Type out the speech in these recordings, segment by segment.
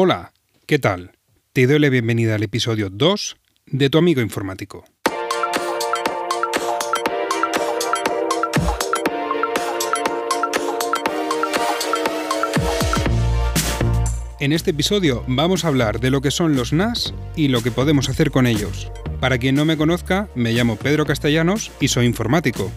Hola, ¿qué tal? Te doy la bienvenida al episodio 2 de Tu amigo informático. En este episodio vamos a hablar de lo que son los NAS y lo que podemos hacer con ellos. Para quien no me conozca, me llamo Pedro Castellanos y soy informático.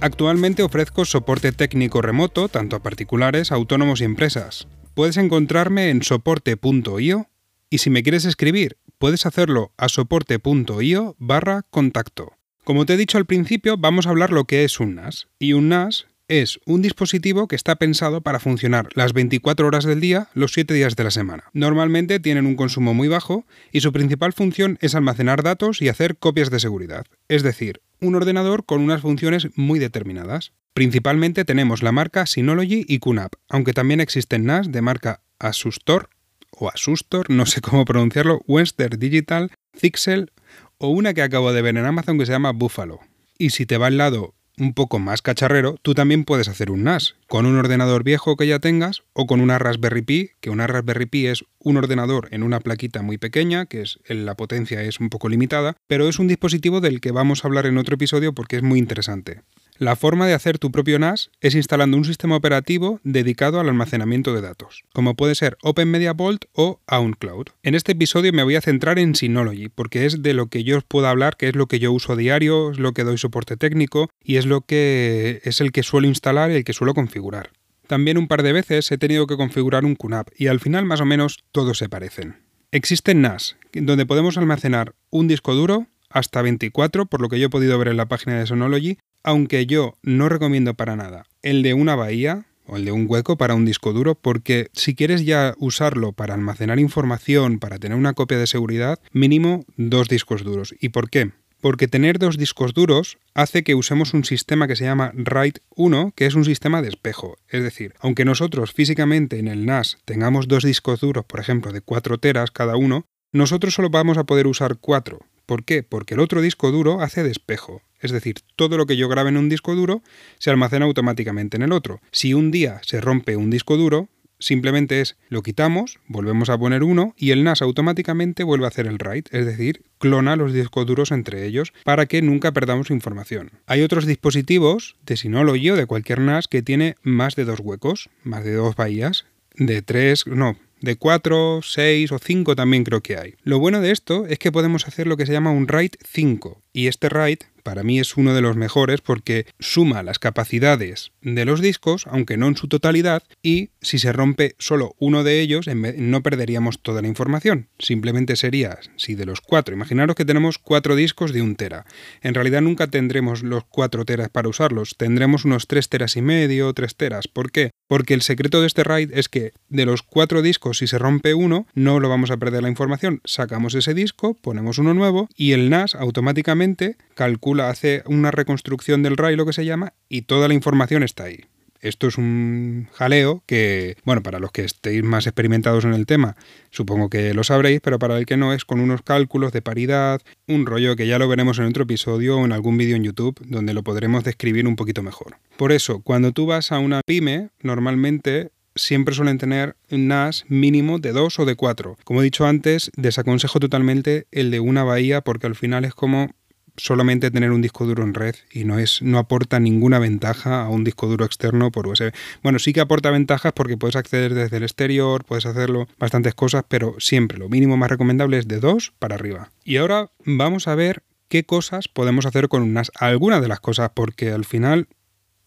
Actualmente ofrezco soporte técnico remoto tanto a particulares, autónomos y empresas. Puedes encontrarme en soporte.io y si me quieres escribir, puedes hacerlo a soporte.io barra contacto. Como te he dicho al principio, vamos a hablar lo que es un NAS. Y un NAS es un dispositivo que está pensado para funcionar las 24 horas del día, los 7 días de la semana. Normalmente tienen un consumo muy bajo y su principal función es almacenar datos y hacer copias de seguridad, es decir, un ordenador con unas funciones muy determinadas. Principalmente tenemos la marca Synology y QNAP, aunque también existen NAS de marca Asustor o Asustor, no sé cómo pronunciarlo, Western Digital, Zixel o una que acabo de ver en Amazon que se llama Buffalo. Y si te va al lado un poco más cacharrero, tú también puedes hacer un NAS con un ordenador viejo que ya tengas o con una Raspberry Pi, que una Raspberry Pi es un ordenador en una plaquita muy pequeña, que es la potencia es un poco limitada, pero es un dispositivo del que vamos a hablar en otro episodio porque es muy interesante. La forma de hacer tu propio NAS es instalando un sistema operativo dedicado al almacenamiento de datos, como puede ser OpenMediaVault o OwnCloud. En este episodio me voy a centrar en Synology, porque es de lo que yo os puedo hablar, que es lo que yo uso a diario, es lo que doy soporte técnico y es lo que es el que suelo instalar y el que suelo configurar. También un par de veces he tenido que configurar un QNAP y al final más o menos todos se parecen. Existen NAS, donde podemos almacenar un disco duro, hasta 24, por lo que yo he podido ver en la página de Synology, aunque yo no recomiendo para nada el de una bahía o el de un hueco para un disco duro, porque si quieres ya usarlo para almacenar información, para tener una copia de seguridad, mínimo dos discos duros. ¿Y por qué? Porque tener dos discos duros hace que usemos un sistema que se llama RAID 1, que es un sistema de espejo. Es decir, aunque nosotros físicamente en el NAS tengamos dos discos duros, por ejemplo, de 4 teras cada uno, nosotros solo vamos a poder usar 4. ¿Por qué? Porque el otro disco duro hace de espejo. Es decir, todo lo que yo grabe en un disco duro se almacena automáticamente en el otro. Si un día se rompe un disco duro, simplemente es lo quitamos, volvemos a poner uno y el NAS automáticamente vuelve a hacer el write, es decir, clona los discos duros entre ellos para que nunca perdamos información. Hay otros dispositivos de Synology o de cualquier NAS que tiene más de dos huecos, más de dos bahías, de tres, no, de 4, 6 o 5 también creo que hay. Lo bueno de esto es que podemos hacer lo que se llama un RAID 5 y este RAID para mí es uno de los mejores porque suma las capacidades de los discos, aunque no en su totalidad, y si se rompe solo uno de ellos, no perderíamos toda la información. Simplemente sería, si de los cuatro, imaginaros que tenemos cuatro discos de un tera. En realidad nunca tendremos los cuatro teras para usarlos, tendremos unos tres teras y medio, tres teras. ¿Por qué? Porque el secreto de este RAID es que de los cuatro discos, si se rompe uno, no lo vamos a perder la información. Sacamos ese disco, ponemos uno nuevo y el NAS automáticamente calcula hace una reconstrucción del RAI, lo que se llama, y toda la información está ahí. Esto es un jaleo que, bueno, para los que estéis más experimentados en el tema, supongo que lo sabréis, pero para el que no es con unos cálculos de paridad, un rollo que ya lo veremos en otro episodio o en algún vídeo en YouTube donde lo podremos describir un poquito mejor. Por eso, cuando tú vas a una pyme, normalmente siempre suelen tener un NAS mínimo de dos o de cuatro. Como he dicho antes, desaconsejo totalmente el de una bahía porque al final es como solamente tener un disco duro en red y no es no aporta ninguna ventaja a un disco duro externo por USB. Bueno, sí que aporta ventajas porque puedes acceder desde el exterior, puedes hacerlo bastantes cosas, pero siempre lo mínimo más recomendable es de 2 para arriba. Y ahora vamos a ver qué cosas podemos hacer con un NAS. Algunas de las cosas porque al final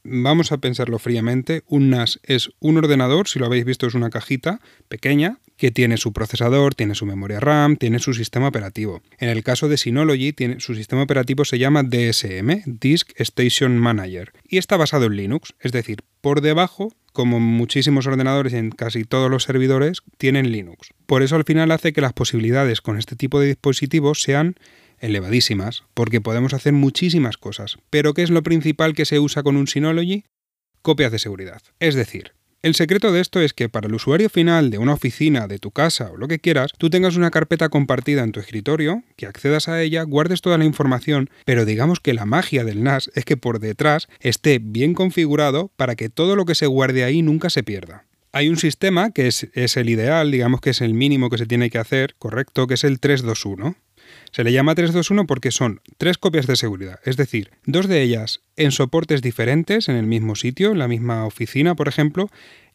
vamos a pensarlo fríamente, un NAS es un ordenador, si lo habéis visto es una cajita pequeña que tiene su procesador, tiene su memoria RAM, tiene su sistema operativo. En el caso de Synology, su sistema operativo se llama DSM, Disk Station Manager, y está basado en Linux, es decir, por debajo como muchísimos ordenadores en casi todos los servidores, tienen Linux. Por eso al final hace que las posibilidades con este tipo de dispositivos sean elevadísimas, porque podemos hacer muchísimas cosas. Pero ¿qué es lo principal que se usa con un Synology? Copias de seguridad. Es decir, el secreto de esto es que para el usuario final de una oficina, de tu casa o lo que quieras, tú tengas una carpeta compartida en tu escritorio, que accedas a ella, guardes toda la información, pero digamos que la magia del NAS es que por detrás esté bien configurado para que todo lo que se guarde ahí nunca se pierda. Hay un sistema que es, es, el ideal, digamos que es el mínimo que se tiene que hacer, correcto, que es el 321. Se le llama 321 porque son tres copias de seguridad, es decir, dos de ellas en soportes diferentes en el mismo sitio, en la misma oficina, por ejemplo,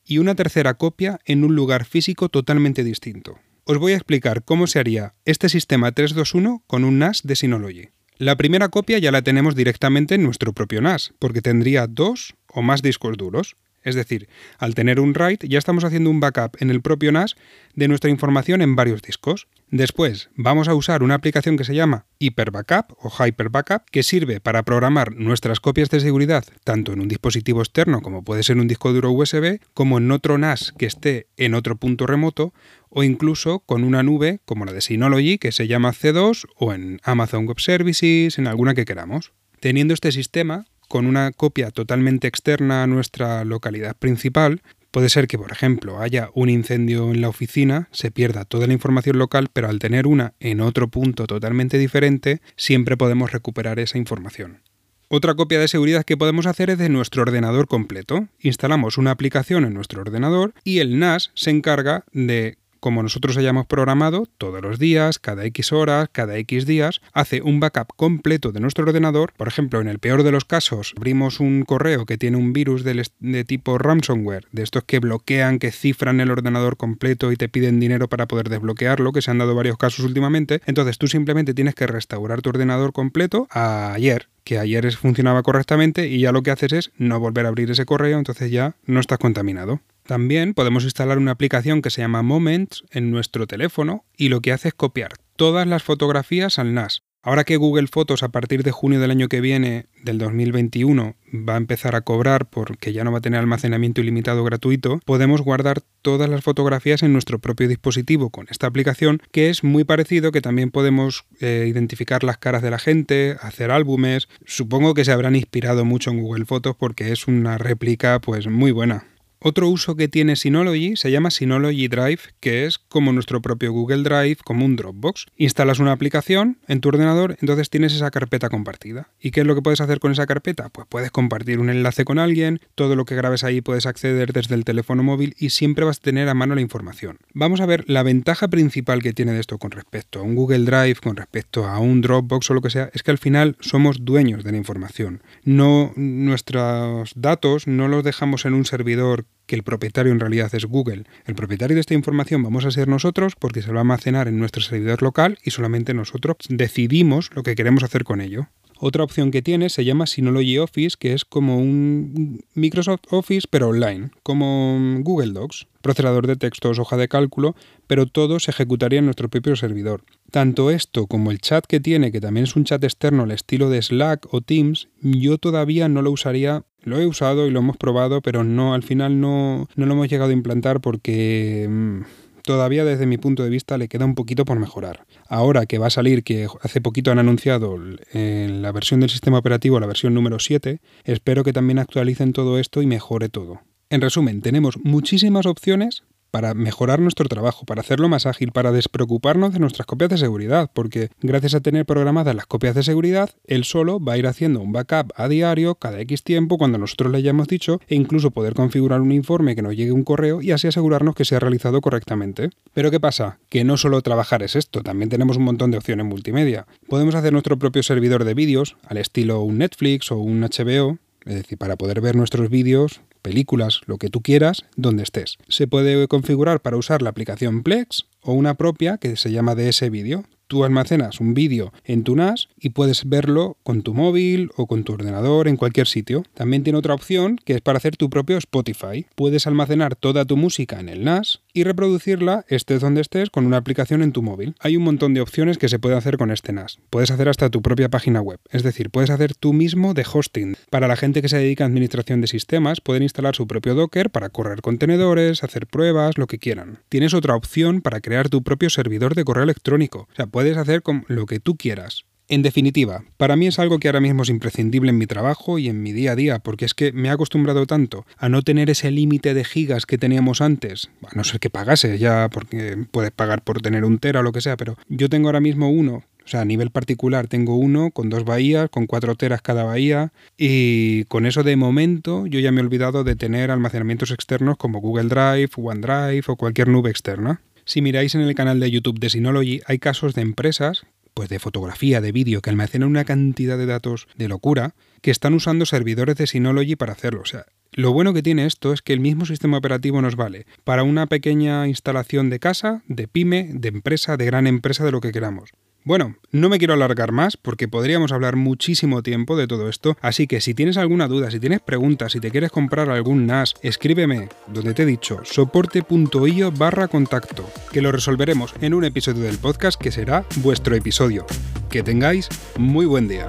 y una tercera copia en un lugar físico totalmente distinto. Os voy a explicar cómo se haría este sistema 321 con un NAS de Synology. La primera copia ya la tenemos directamente en nuestro propio NAS, porque tendría dos o más discos duros. Es decir, al tener un RAID ya estamos haciendo un backup en el propio NAS de nuestra información en varios discos. Después vamos a usar una aplicación que se llama Hyper Backup o Hyper Backup que sirve para programar nuestras copias de seguridad tanto en un dispositivo externo como puede ser un disco duro USB como en otro NAS que esté en otro punto remoto o incluso con una nube como la de Synology que se llama C2 o en Amazon Web Services, en alguna que queramos. Teniendo este sistema, con una copia totalmente externa a nuestra localidad principal, puede ser que, por ejemplo, haya un incendio en la oficina, se pierda toda la información local, pero al tener una en otro punto totalmente diferente, siempre podemos recuperar esa información. Otra copia de seguridad que podemos hacer es de nuestro ordenador completo. Instalamos una aplicación en nuestro ordenador y el NAS se encarga de como nosotros hayamos programado, todos los días, cada X horas, cada X días, hace un backup completo de nuestro ordenador. Por ejemplo, en el peor de los casos, abrimos un correo que tiene un virus de, tipo ransomware, de estos que bloquean, que cifran el ordenador completo y te piden dinero para poder desbloquearlo, que se han dado varios casos últimamente. Entonces tú simplemente tienes que restaurar tu ordenador completo a ayer, que ayer funcionaba correctamente y ya lo que haces es no volver a abrir ese correo, entonces ya no estás contaminado. También podemos instalar una aplicación que se llama Moments en nuestro teléfono y lo que hace es copiar todas las fotografías al NAS. Ahora que Google Fotos a partir de junio del año que viene, del 2021, va a empezar a cobrar porque ya no va a tener almacenamiento ilimitado gratuito, podemos guardar todas las fotografías en nuestro propio dispositivo con esta aplicación que es muy parecido, que también podemos eh, identificar las caras de la gente, hacer álbumes. Supongo que se habrán inspirado mucho en Google Fotos porque es una réplica pues muy buena. Otro uso que tiene Synology se llama Synology Drive, que es como nuestro propio Google Drive, como un Dropbox. Instalas una aplicación en tu ordenador, entonces tienes esa carpeta compartida. ¿Y qué es lo que puedes hacer con esa carpeta? Pues puedes compartir un enlace con alguien, todo lo que grabes ahí puedes acceder desde el teléfono móvil y siempre vas a tener a mano la información. Vamos a ver la ventaja principal que tiene de esto con respecto a un Google Drive, con respecto a un Dropbox o lo que sea, es que al final somos dueños de la información. No nuestros datos no los dejamos en un servidor que el propietario en realidad es Google. El propietario de esta información vamos a ser nosotros porque se va a almacenar en nuestro servidor local y solamente nosotros decidimos lo que queremos hacer con ello. Otra opción que tiene se llama Synology Office, que es como un Microsoft Office pero online, como Google Docs, procesador de textos, hoja de cálculo, pero todo se ejecutaría en nuestro propio servidor. Tanto esto como el chat que tiene, que también es un chat externo al estilo de Slack o Teams, yo todavía no lo usaría lo he usado y lo hemos probado, pero no, al final no, no lo hemos llegado a implantar porque mm, todavía desde mi punto de vista le queda un poquito por mejorar. Ahora que va a salir, que hace poquito han anunciado en la versión del sistema operativo, la versión número 7, espero que también actualicen todo esto y mejore todo. En resumen, tenemos muchísimas opciones para mejorar nuestro trabajo, para hacerlo más ágil, para despreocuparnos de nuestras copias de seguridad, porque gracias a tener programadas las copias de seguridad, él solo va a ir haciendo un backup a diario, cada X tiempo, cuando nosotros le hayamos dicho, e incluso poder configurar un informe que nos llegue un correo y así asegurarnos que se ha realizado correctamente. Pero ¿qué pasa? Que no solo trabajar es esto, también tenemos un montón de opciones multimedia. Podemos hacer nuestro propio servidor de vídeos, al estilo un Netflix o un HBO, es decir, para poder ver nuestros vídeos películas, lo que tú quieras, donde estés. Se puede configurar para usar la aplicación Plex o una propia que se llama DS Video. Tú almacenas un vídeo en tu NAS y puedes verlo con tu móvil o con tu ordenador en cualquier sitio. También tiene otra opción que es para hacer tu propio Spotify. Puedes almacenar toda tu música en el NAS y reproducirla estés donde estés con una aplicación en tu móvil. Hay un montón de opciones que se puede hacer con este NAS. Puedes hacer hasta tu propia página web, es decir, puedes hacer tú mismo de hosting. Para la gente que se dedica a administración de sistemas, pueden instalar su propio Docker para correr contenedores, hacer pruebas, lo que quieran. Tienes otra opción para crear tu propio servidor de correo electrónico. Puedes hacer con lo que tú quieras. En definitiva, para mí es algo que ahora mismo es imprescindible en mi trabajo y en mi día a día, porque es que me he acostumbrado tanto a no tener ese límite de gigas que teníamos antes, a no ser que pagase ya, porque puedes pagar por tener un tera o lo que sea, pero yo tengo ahora mismo uno O sea, a nivel particular tengo uno con dos bahías, con cuatro teras cada bahía y con eso de momento yo ya me he olvidado de tener almacenamientos externos como Google Drive, OneDrive o cualquier nube externa. Si miráis en el canal de YouTube de Synology hay casos de empresas pues de fotografía, de vídeo, que almacenan una cantidad de datos de locura, que están usando servidores de Synology para hacerlo. O sea, lo bueno que tiene esto es que el mismo sistema operativo nos vale para una pequeña instalación de casa, de pyme, de empresa, de gran empresa, de lo que queramos. Bueno, no me quiero alargar más porque podríamos hablar muchísimo tiempo de todo esto, así que si tienes alguna duda, si tienes preguntas, si te quieres comprar algún NAS, escríbeme donde te he dicho soporte.io barra contacto, que lo resolveremos en un episodio del podcast que será vuestro episodio. Que tengáis muy buen día.